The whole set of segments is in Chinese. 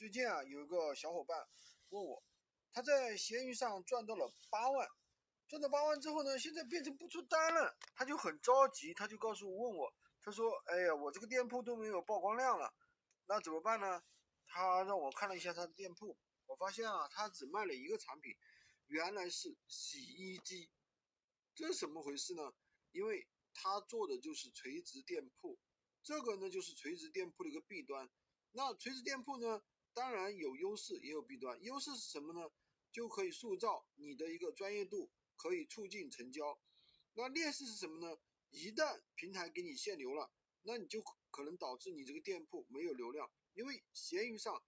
最近啊，有一个小伙伴问我，他在闲鱼上赚到了八万，赚到八万之后呢，现在变成不出单了，他就很着急，他就告诉问我，他说：“哎呀，我这个店铺都没有曝光量了，那怎么办呢？”他让我看了一下他的店铺，我发现啊，他只卖了一个产品，原来是洗衣机，这是怎么回事呢？因为他做的就是垂直店铺，这个呢就是垂直店铺的一个弊端。那垂直店铺呢？当然有优势，也有弊端。优势是什么呢？就可以塑造你的一个专业度，可以促进成交。那劣势是什么呢？一旦平台给你限流了，那你就可能导致你这个店铺没有流量。因为闲鱼上，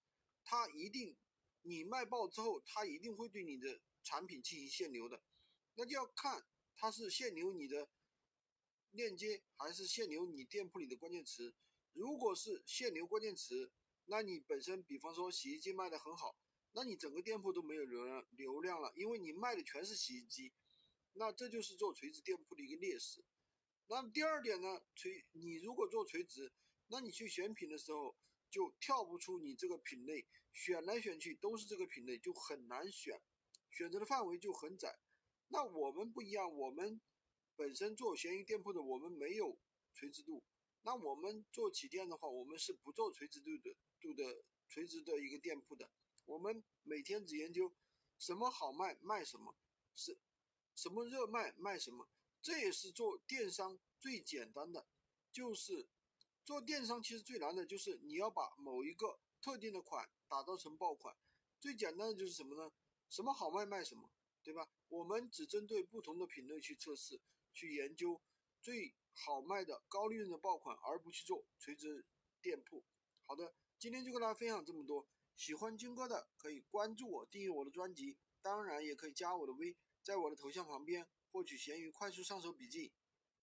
它一定你卖爆之后，它一定会对你的产品进行限流的。那就要看它是限流你的链接，还是限流你店铺里的关键词。如果是限流关键词，那你本身，比方说洗衣机卖的很好，那你整个店铺都没有流量流量了，因为你卖的全是洗衣机，那这就是做垂直店铺的一个劣势。那第二点呢，垂你如果做垂直，那你去选品的时候就跳不出你这个品类，选来选去都是这个品类，就很难选，选择的范围就很窄。那我们不一样，我们本身做闲鱼店铺的，我们没有垂直度。那我们做起店的话，我们是不做垂直度的。度的垂直的一个店铺的，我们每天只研究什么好卖卖什么，是什么热卖卖什么，这也是做电商最简单的。就是做电商其实最难的就是你要把某一个特定的款打造成爆款。最简单的就是什么呢？什么好卖卖什么，对吧？我们只针对不同的品类去测试，去研究最好卖的高利润的爆款，而不去做垂直店铺。好的。今天就跟大家分享这么多，喜欢军哥的可以关注我，订阅我的专辑，当然也可以加我的微，在我的头像旁边获取闲鱼快速上手笔记。